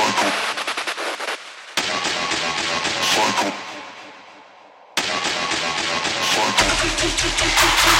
Thank you.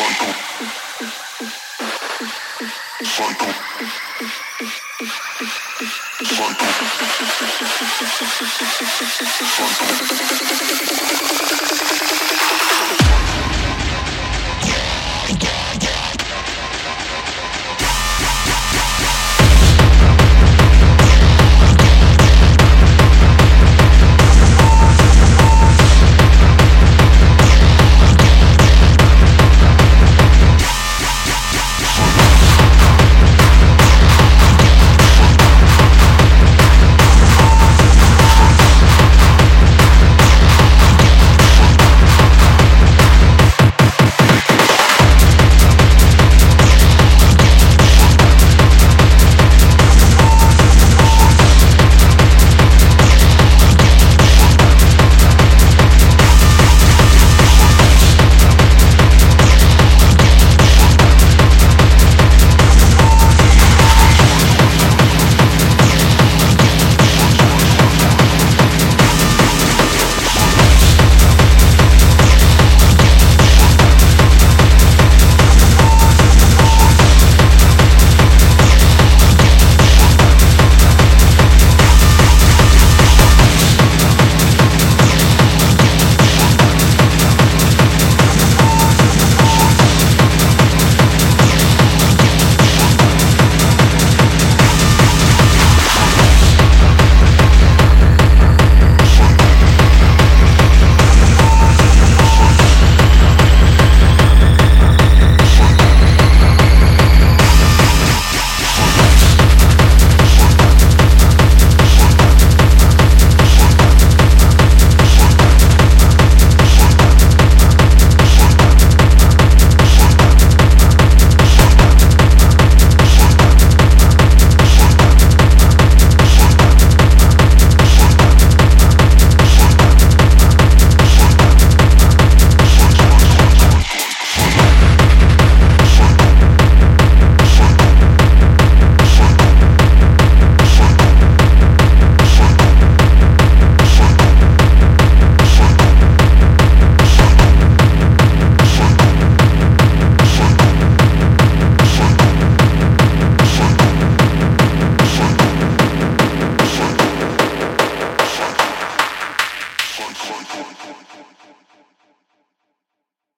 Point, point,